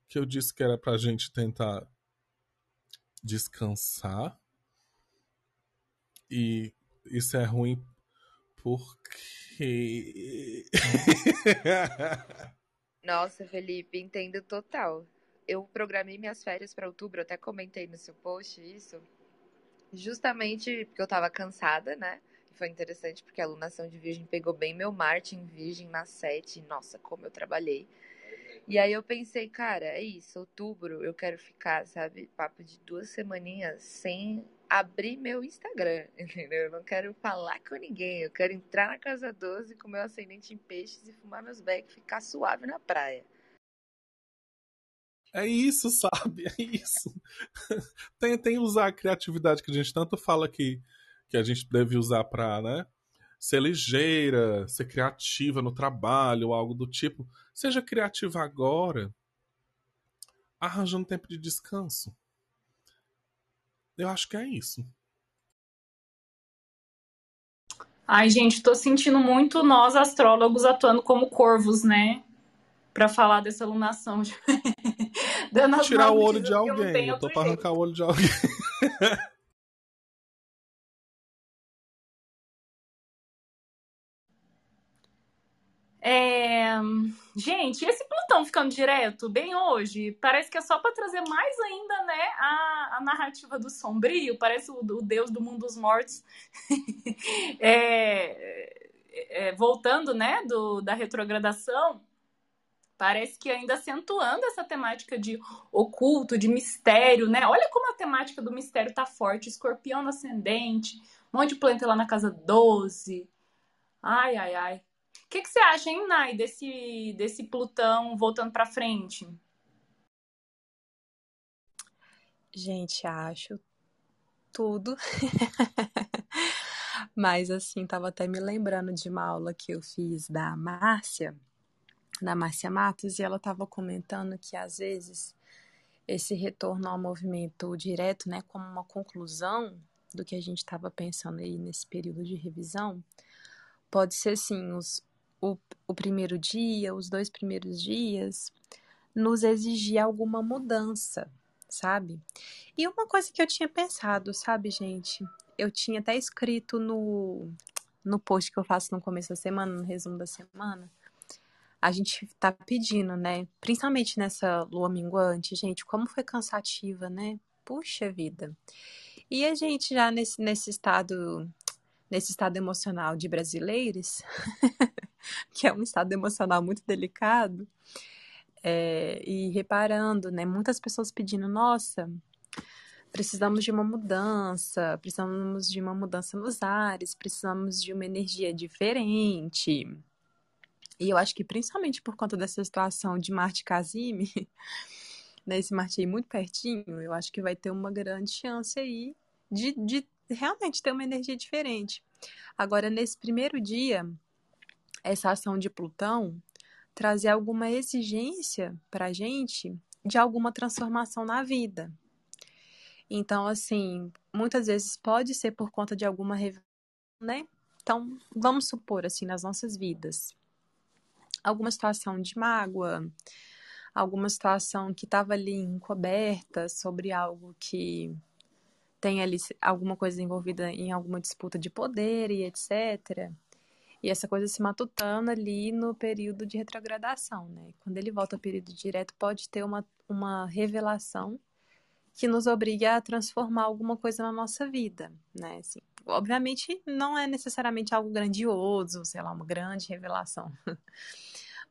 C: Que eu disse que era pra gente tentar descansar. E isso é ruim porque. [laughs]
F: Nossa, Felipe, entendo total. Eu programei minhas férias para outubro, até comentei no seu post isso justamente porque eu tava cansada, né? E foi interessante porque a alunação de Virgem pegou bem meu Marte em Virgem na 7. Nossa, como eu trabalhei. E aí eu pensei, cara, é isso, outubro eu quero ficar, sabe, papo de duas semaninhas sem abrir meu Instagram, [laughs] entendeu? Eu não quero falar com ninguém, eu quero entrar na casa 12 com meu ascendente em peixes e fumar meus becos, ficar suave na praia.
C: É isso, [laughs] sabe? É isso. tem, tem usar a criatividade que a gente tanto fala que, que a gente deve usar para, né? Ser ligeira, ser criativa no trabalho, algo do tipo. Seja criativa agora, arranjando tempo de descanso. Eu acho que é isso.
A: Ai, gente, tô sentindo muito nós astrólogos atuando como corvos, né? Para falar dessa alunação. [laughs]
C: Dando Tirar o olho de alguém. Eu tô pra arrancar o olho de alguém.
A: É... Gente, esse Plutão ficando direto bem hoje, parece que é só para trazer mais ainda, né, a, a narrativa do sombrio, parece o, o, deus do mundo dos mortos, [laughs] é, é, voltando, né, do, da retrogradação, Parece que ainda acentuando essa temática de oculto, de mistério, né? Olha como a temática do mistério tá forte. Escorpião no ascendente, um monte de planeta lá na casa 12. Ai, ai, ai. O que, que você acha, hein, Nai, desse, desse Plutão voltando para frente?
E: Gente, acho tudo. [laughs] Mas assim, tava até me lembrando de uma aula que eu fiz da Márcia, da Márcia Matos, e ela estava comentando que às vezes esse retorno ao movimento direto, né, como uma conclusão do que a gente estava pensando aí nesse período de revisão, pode ser sim os, o, o primeiro dia, os dois primeiros dias, nos exigir alguma mudança, sabe? E uma coisa que eu tinha pensado, sabe, gente? Eu tinha até escrito no, no post que eu faço no começo da semana, no resumo da semana, a gente tá pedindo, né? Principalmente nessa lua minguante, gente, como foi cansativa, né? Puxa vida. E a gente já nesse, nesse estado nesse estado emocional de brasileiros, [laughs] [laughs] que é um estado emocional muito delicado, é, e reparando, né? Muitas pessoas pedindo, nossa, precisamos de uma mudança, precisamos de uma mudança nos ares, precisamos de uma energia diferente. E eu acho que principalmente por conta dessa situação de Marte Casime, [laughs] né, esse Marte aí muito pertinho, eu acho que vai ter uma grande chance aí de, de realmente ter uma energia diferente. Agora, nesse primeiro dia, essa ação de Plutão trazer alguma exigência para a gente de alguma transformação na vida. Então, assim, muitas vezes pode ser por conta de alguma né? Então, vamos supor assim nas nossas vidas, alguma situação de mágoa, alguma situação que estava ali encoberta sobre algo que tem ali alguma coisa envolvida em alguma disputa de poder e etc. E essa coisa se matutando ali no período de retrogradação, né? Quando ele volta ao período direto, pode ter uma, uma revelação que nos obrigue a transformar alguma coisa na nossa vida, né? Assim, obviamente, não é necessariamente algo grandioso, sei lá, uma grande revelação. [laughs]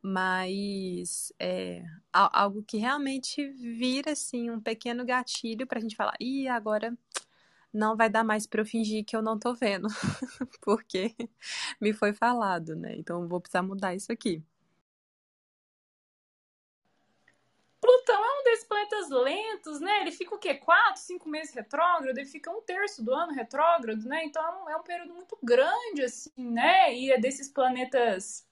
E: Mas é algo que realmente vira, assim, um pequeno gatilho para a gente falar, e agora não vai dar mais para eu fingir que eu não tô vendo, [laughs] porque [laughs] me foi falado, né? Então vou precisar mudar isso aqui.
A: Plutão é um desses planetas lentos, né? Ele fica o quê? Quatro, cinco meses retrógrado, ele fica um terço do ano retrógrado, né? Então é um, é período muito grande, assim, né? E é desses planetas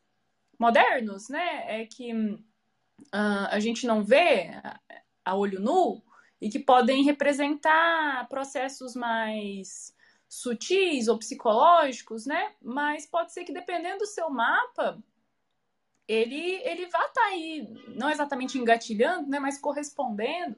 A: modernos, né? É que uh, a gente não vê a olho nu, e que podem representar processos mais sutis ou psicológicos, né? Mas pode ser que dependendo do seu mapa, ele ele vá estar tá aí, não exatamente engatilhando, né, mas correspondendo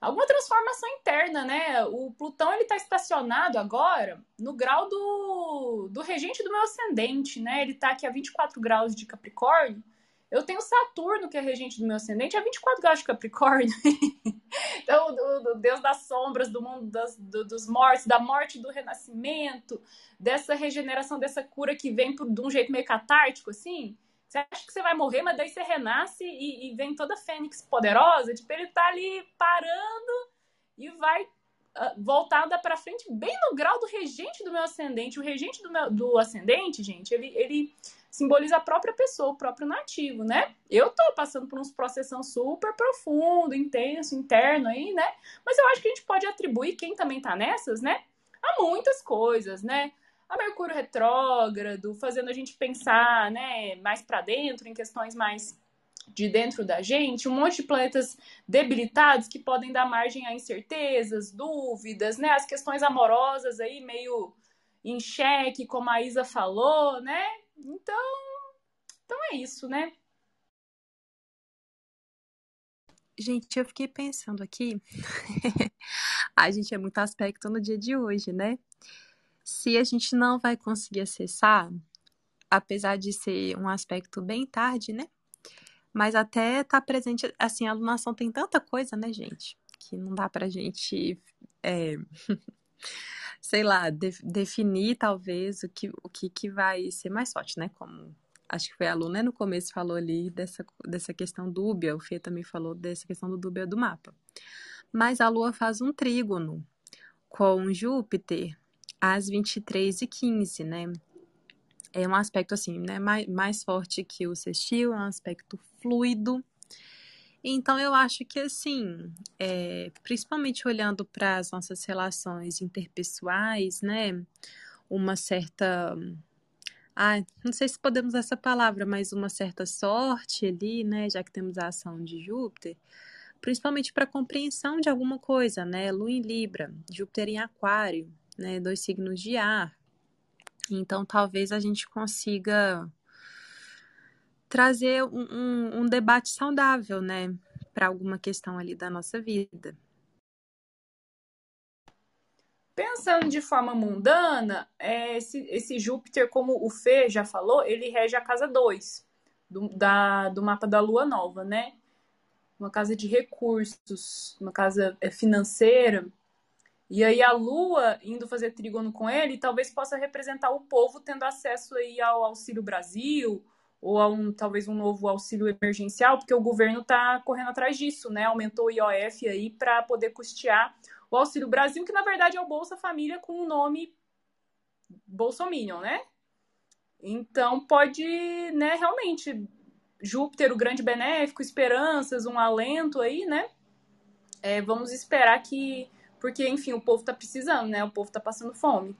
A: alguma transformação interna, né? O Plutão ele está estacionado agora no grau do, do regente do meu ascendente, né? Ele está aqui a 24 graus de Capricórnio eu tenho Saturno, que é regente do meu ascendente, é 24 graus de Capricórnio. [laughs] então, o, Deus das sombras, do mundo das, do, dos mortos, da morte do renascimento, dessa regeneração, dessa cura que vem por, de um jeito meio catártico, assim. Você acha que você vai morrer, mas daí você renasce e, e vem toda fênix poderosa. Tipo, ele tá ali parando e vai uh, voltar andar pra frente bem no grau do regente do meu ascendente. O regente do, meu, do ascendente, gente, ele, ele simboliza a própria pessoa, o próprio nativo, né? Eu tô passando por uns processos super profundo, intenso, interno aí, né? Mas eu acho que a gente pode atribuir quem também tá nessas, né? A muitas coisas, né? A Mercúrio retrógrado, fazendo a gente pensar, né, mais para dentro, em questões mais de dentro da gente, um monte de planetas debilitados que podem dar margem a incertezas, dúvidas, né? As questões amorosas aí meio em xeque, como a Isa falou, né? Então, então é isso, né?
E: Gente, eu fiquei pensando aqui. [laughs] a gente é muito aspecto no dia de hoje, né? Se a gente não vai conseguir acessar, apesar de ser um aspecto bem tarde, né? Mas até tá presente, assim, a alunação tem tanta coisa, né, gente? Que não dá pra gente. É... [laughs] sei lá, de, definir talvez o que, o que, que vai ser mais forte, né? Como acho que foi a aluna no começo falou ali dessa, dessa questão dúbia, o Fê também falou dessa questão do dúbia do mapa. Mas a Lua faz um trígono com Júpiter às 23 e 15, né? É um aspecto assim, né? Mais, mais forte que o sextil, é um aspecto fluido, então, eu acho que, assim, é, principalmente olhando para as nossas relações interpessoais, né, uma certa. Ah, não sei se podemos essa palavra, mas uma certa sorte ali, né, já que temos a ação de Júpiter, principalmente para compreensão de alguma coisa, né, Lua em Libra, Júpiter em Aquário, né, dois signos de ar. Então, talvez a gente consiga trazer um, um, um debate saudável, né, para alguma questão ali da nossa vida.
A: Pensando de forma mundana, é, esse, esse Júpiter, como o Fê já falou, ele rege a casa 2 do, do mapa da Lua Nova, né? Uma casa de recursos, uma casa é, financeira. E aí a Lua indo fazer trígono com ele, talvez possa representar o povo tendo acesso aí ao Auxílio Brasil, ou a um, talvez um novo auxílio emergencial, porque o governo está correndo atrás disso, né? Aumentou o IOF aí para poder custear o Auxílio Brasil, que na verdade é o Bolsa Família com o nome Bolsominion, né? Então pode, né, realmente, Júpiter, o grande benéfico, esperanças, um alento aí, né? É, vamos esperar que. Porque, enfim, o povo está precisando, né? O povo está passando fome.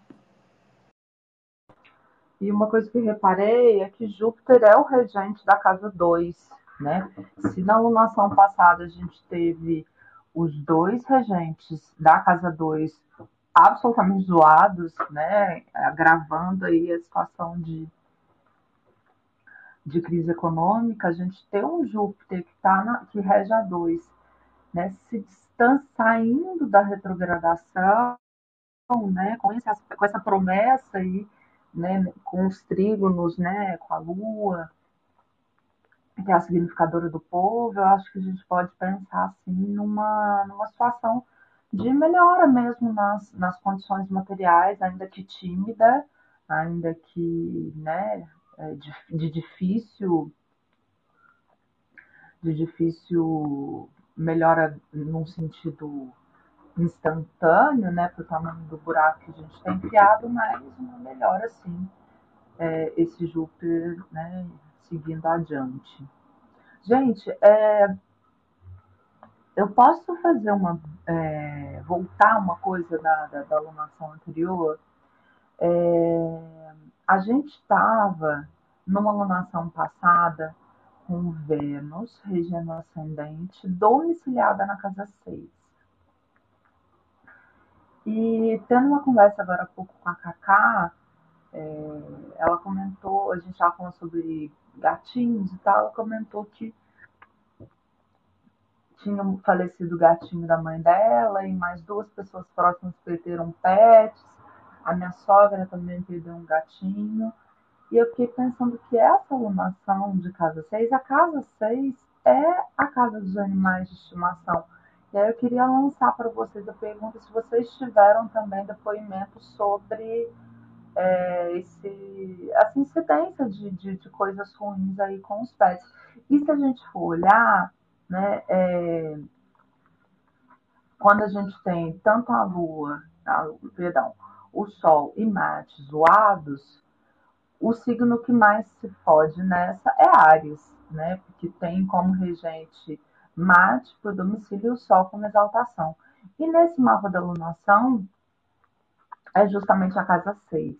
D: E uma coisa que reparei é que Júpiter é o regente da casa 2, né? Se na lunação passada a gente teve os dois regentes da casa 2 absolutamente zoados, né? Agravando aí a situação de, de crise econômica, a gente tem um Júpiter que, tá na, que rege a 2, né? Se distanciando saindo da retrogradação, né? Com, esse, com essa promessa aí né, com os trígonos, né, com a lua, que é a significadora do povo, eu acho que a gente pode pensar assim numa, numa situação de melhora mesmo nas, nas condições materiais, ainda que tímida, ainda que né, é, de, de difícil de difícil melhora num sentido instantâneo, né, para o tamanho do buraco que a gente tem criado, mas uma melhora sim é, esse Júpiter né, seguindo adiante. Gente, é, eu posso fazer uma. É, voltar uma coisa da, da, da alunação anterior? É, a gente estava numa alunação passada com Vênus, regendo ascendente, domiciliada na casa 6. E tendo uma conversa agora há pouco com a Cacá, é, ela comentou, a gente estava falando sobre gatinhos e tal, ela comentou que tinha falecido o gatinho da mãe dela e mais duas pessoas próximas perderam pets. A minha sogra também perdeu um gatinho. E eu fiquei pensando que essa alunação de casa 6, a casa 6 é a casa dos animais de estimação. E aí eu queria lançar para vocês a pergunta se vocês tiveram também depoimentos sobre é, esse, essa incidência de, de, de, coisas ruins aí com os pets. E se a gente for olhar, né, é, quando a gente tem tanto a Lua, a, perdão, o Sol e Marte zoados, o signo que mais se fode nessa é Ares, né? Porque tem como regente Marte por domicílio e o Sol como exaltação. E nesse mapa da lunação é justamente a casa 6,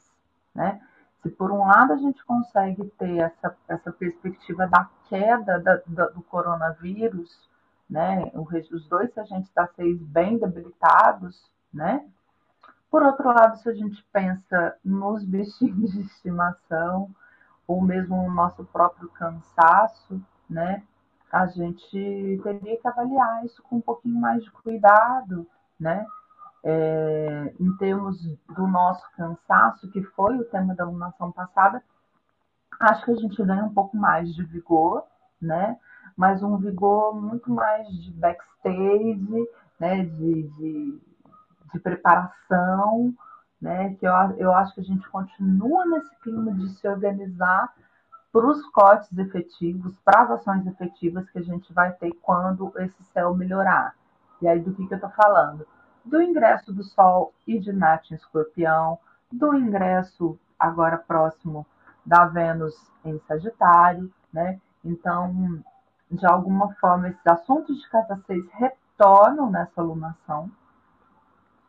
D: né? Se por um lado a gente consegue ter essa, essa perspectiva da queda da, da, do coronavírus, né? Os dois agentes da 6 bem debilitados, né? Por outro lado, se a gente pensa nos bichinhos de estimação, ou mesmo no nosso próprio cansaço, né? A gente teria que avaliar isso com um pouquinho mais de cuidado, né? É, em termos do nosso cansaço, que foi o tema da alunação passada, acho que a gente ganha um pouco mais de vigor, né? Mas um vigor muito mais de backstage, né? De, de de preparação, né? Que eu, eu acho que a gente continua nesse clima de se organizar para os cortes efetivos, para as ações efetivas que a gente vai ter quando esse céu melhorar. E aí, do que, que eu estou falando? Do ingresso do Sol e de Marte em Escorpião, do ingresso agora próximo da Vênus em Sagitário, né? Então, de alguma forma, esses assuntos de casa 6 retornam nessa alunação,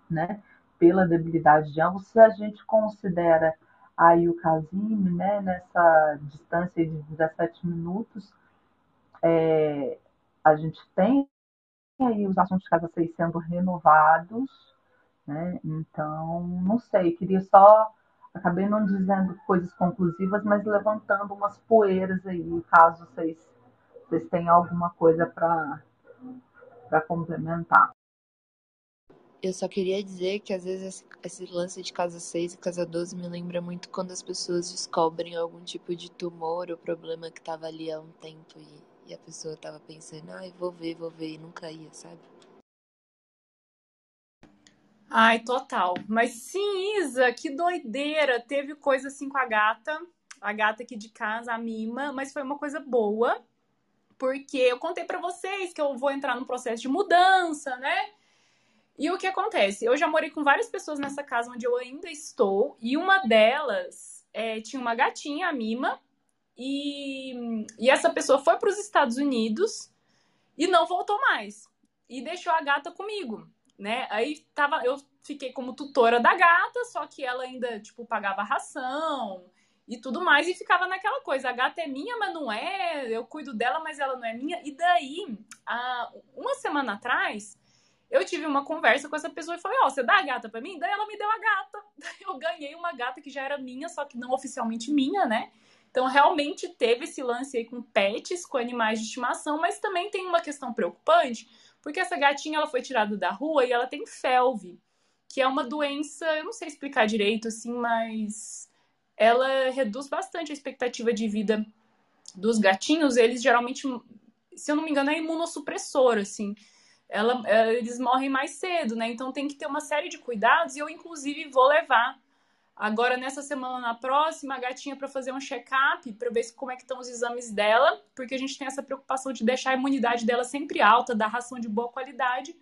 D: né, pela debilidade de ambos, se a gente considera aí o Casime, né, nessa distância de 17 minutos, é, a gente tem aí os assuntos de casa 6 sendo renovados, né, então, não sei, queria só, acabei não dizendo coisas conclusivas, mas levantando umas poeiras aí, caso vocês, vocês tenham alguma coisa para complementar.
F: Eu só queria dizer que às vezes esse lance de casa 6 e casa 12 me lembra muito quando as pessoas descobrem algum tipo de tumor ou problema que tava ali há um tempo e, e a pessoa tava pensando, ai, ah, vou ver, vou ver, e nunca ia, sabe?
A: Ai, total. Mas sim, Isa, que doideira. Teve coisa assim com a gata, a gata aqui de casa, a Mima, mas foi uma coisa boa, porque eu contei para vocês que eu vou entrar num processo de mudança, né? E o que acontece? Eu já morei com várias pessoas nessa casa onde eu ainda estou, e uma delas é, tinha uma gatinha, a Mima, e, e essa pessoa foi para os Estados Unidos e não voltou mais. E deixou a gata comigo, né? Aí tava, eu fiquei como tutora da gata, só que ela ainda, tipo, pagava ração e tudo mais, e ficava naquela coisa, a gata é minha, mas não é, eu cuido dela, mas ela não é minha. E daí, a, uma semana atrás, eu tive uma conversa com essa pessoa e falei, ó, oh, você dá a gata para mim? Daí ela me deu a gata. [laughs] Eu ganhei uma gata que já era minha, só que não oficialmente minha, né? Então, realmente teve esse lance aí com pets, com animais de estimação, mas também tem uma questão preocupante, porque essa gatinha ela foi tirada da rua e ela tem felve, que é uma doença, eu não sei explicar direito, assim, mas ela reduz bastante a expectativa de vida dos gatinhos. Eles geralmente, se eu não me engano, é imunossupressor, assim. Ela, é, eles morrem mais cedo, né? Então tem que ter uma série de cuidados e eu, inclusive, vou levar agora nessa semana na próxima a gatinha para fazer um check-up para ver como é que estão os exames dela, porque a gente tem essa preocupação de deixar a imunidade dela sempre alta, dar ração de boa qualidade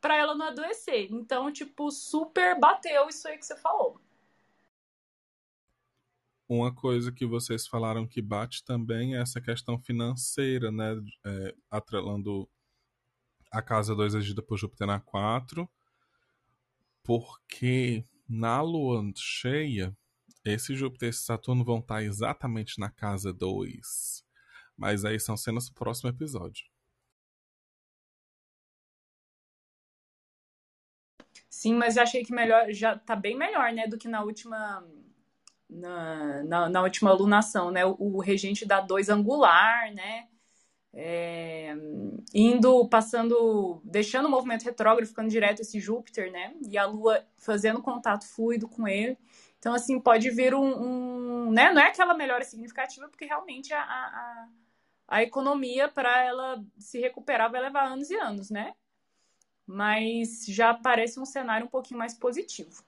A: para ela não adoecer. Então, tipo, super bateu isso aí que você falou.
C: Uma coisa que vocês falaram que bate também é essa questão financeira, né? É, atrelando a casa 2 agida por Júpiter na 4, porque na lua cheia, esse Júpiter e esse Saturno vão estar exatamente na casa 2. Mas aí são cenas do próximo episódio.
A: Sim, mas eu achei que melhor, já tá bem melhor, né, do que na última na, na, na última alunação, né? O, o regente da 2 angular, né? É, indo, passando, deixando o movimento retrógrado, ficando direto esse Júpiter, né? E a Lua fazendo contato fluido com ele. Então, assim, pode vir um. um né? Não é aquela melhora significativa, porque realmente a, a, a economia, para ela se recuperar, vai levar anos e anos, né? Mas já parece um cenário um pouquinho mais positivo.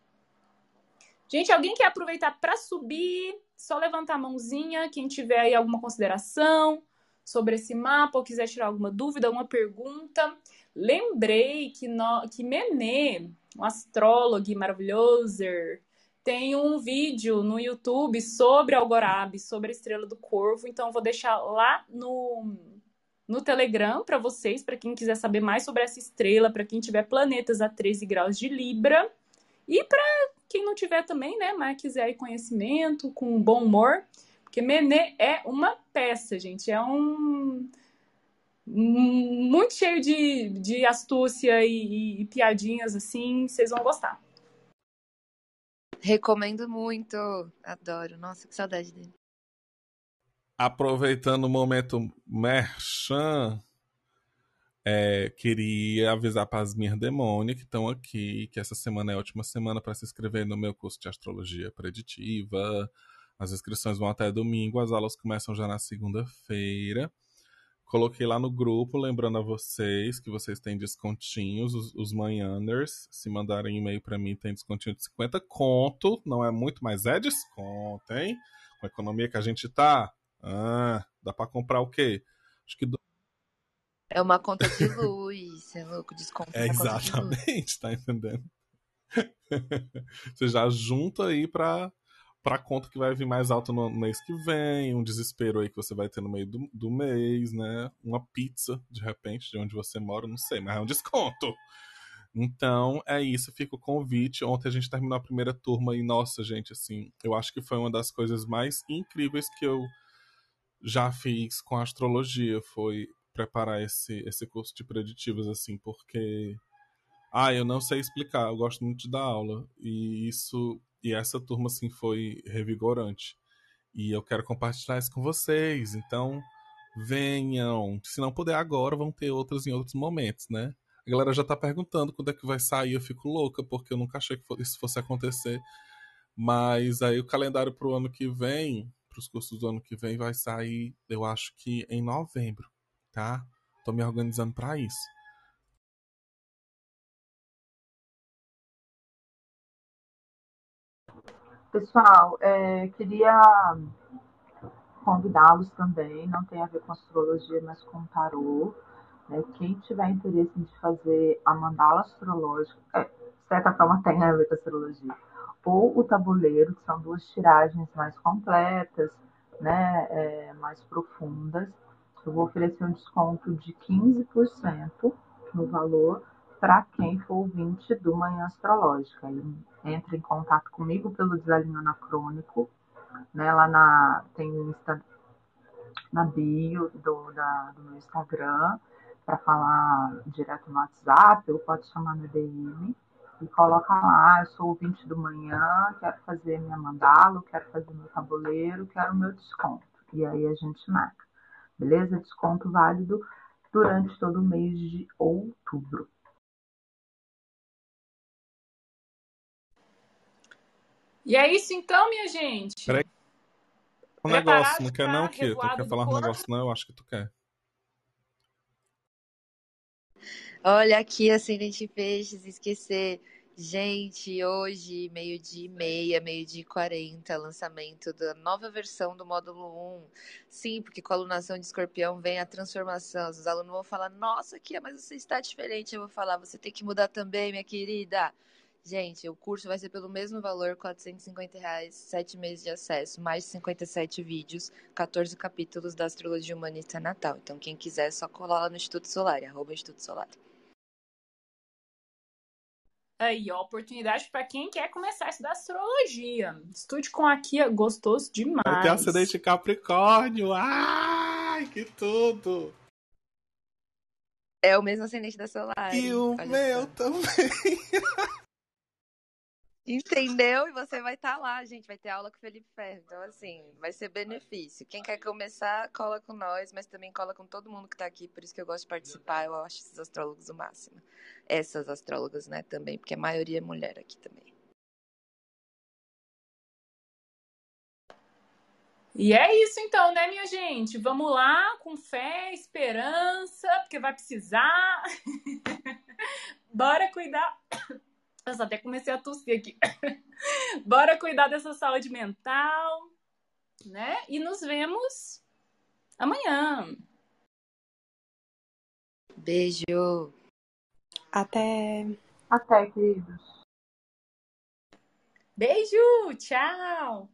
A: Gente, alguém quer aproveitar para subir? Só levantar a mãozinha, quem tiver aí alguma consideração sobre esse mapa ou quiser tirar alguma dúvida, alguma pergunta. Lembrei que, no, que Menê, um astrólogo maravilhoso, tem um vídeo no YouTube sobre Algorab, sobre a estrela do corvo. Então, vou deixar lá no, no Telegram para vocês, para quem quiser saber mais sobre essa estrela, para quem tiver planetas a 13 graus de Libra. E para quem não tiver também, né, mas quiser conhecimento, com bom humor, porque Menê é uma peça, gente. É um. Muito cheio de, de astúcia e, e piadinhas, assim. Vocês vão gostar.
F: Recomendo muito. Adoro. Nossa, que saudade dele.
C: Aproveitando o momento merchan, é, queria avisar para as minhas demônias que estão aqui que essa semana é a última semana para se inscrever no meu curso de astrologia preditiva. As inscrições vão até domingo, as aulas começam já na segunda-feira. Coloquei lá no grupo, lembrando a vocês que vocês têm descontinhos, os, os manhãers. Se mandarem e-mail para mim, tem descontinho de 50 conto. Não é muito, mas é desconto, hein? Com a economia que a gente tá, ah, dá para comprar o quê? Acho que. Do...
F: É uma conta de luz, é louco, desconto.
C: É exatamente, tá entendendo? [laughs] Você já junta aí para pra conta que vai vir mais alta no mês que vem, um desespero aí que você vai ter no meio do, do mês, né? Uma pizza, de repente, de onde você mora, não sei, mas é um desconto. Então, é isso, fica o convite. Ontem a gente terminou a primeira turma e, nossa, gente, assim, eu acho que foi uma das coisas mais incríveis que eu já fiz com a astrologia, foi preparar esse, esse curso de preditivas, assim, porque. Ah, eu não sei explicar, eu gosto muito de dar aula. E isso e essa turma, assim, foi revigorante. E eu quero compartilhar isso com vocês. Então, venham. Se não puder agora, vão ter outras em outros momentos, né? A galera já tá perguntando quando é que vai sair. Eu fico louca, porque eu nunca achei que isso fosse acontecer. Mas aí o calendário pro ano que vem, pros cursos do ano que vem, vai sair, eu acho que em novembro, tá? Tô me organizando para isso.
D: Pessoal, é, queria convidá-los também, não tem a ver com astrologia, mas com tarô. Né? Quem tiver interesse em fazer a mandala astrológica, é, certa forma tem a ver com astrologia, ou o tabuleiro, que são duas tiragens mais completas, né, é, mais profundas. Eu vou oferecer um desconto de 15% no valor para quem for ouvinte do Manhã Astrológica. Ele entra em contato comigo pelo Desalinho Anacrônico, né? Lá na, tem Insta, na bio do, da, do meu Instagram, para falar direto no WhatsApp, ou pode chamar no DM e coloca lá, eu sou ouvinte do manhã, quero fazer minha mandala, quero fazer meu tabuleiro, quero meu desconto. E aí a gente marca. Beleza? Desconto válido durante todo o mês de outubro.
A: E é isso então, minha gente.
C: Peraí. Um
A: Preparado
C: negócio, não quer não, Kito?
A: revoada
C: Quer falar um negócio não? Eu acho que tu quer.
F: Olha aqui, ascendente peixes, esquecer. Gente, hoje, meio-dia e meia, meio-dia e quarenta, lançamento da nova versão do módulo 1. Sim, porque com a alunação de escorpião vem a transformação. Os alunos vão falar, nossa, Kia, mas você está diferente. Eu vou falar, você tem que mudar também, minha querida. Gente, o curso vai ser pelo mesmo valor, 450 reais, 7 meses de acesso, mais de 57 vídeos, 14 capítulos da Astrologia Humanista Natal. Então, quem quiser, é só colar lá no Instituto Solar, arroba Instituto Solar.
A: Aí, ó, oportunidade para quem quer começar a estudar astrologia. Estude com a Kia, gostoso demais.
C: Vai ter acidente Capricórnio. Ai, que tudo.
F: É o mesmo ascendente da Solar.
C: E o
F: olha
C: meu
F: só.
C: também. [laughs]
F: Entendeu? E você vai estar lá, gente. Vai ter aula com o Felipe Ferro. Então, assim, vai ser benefício. Quem quer começar, cola com nós, mas também cola com todo mundo que tá aqui. Por isso que eu gosto de participar. Eu acho esses astrólogos o máximo. Essas astrólogas, né, também, porque a maioria é mulher aqui também.
A: E é isso então, né, minha gente? Vamos lá, com fé, esperança, porque vai precisar. [laughs] Bora cuidar. Nossa, até comecei a tossir aqui. [laughs] Bora cuidar dessa saúde mental, né? E nos vemos amanhã.
F: Beijo!
E: Até.
D: Até, queridos.
A: Beijo, tchau.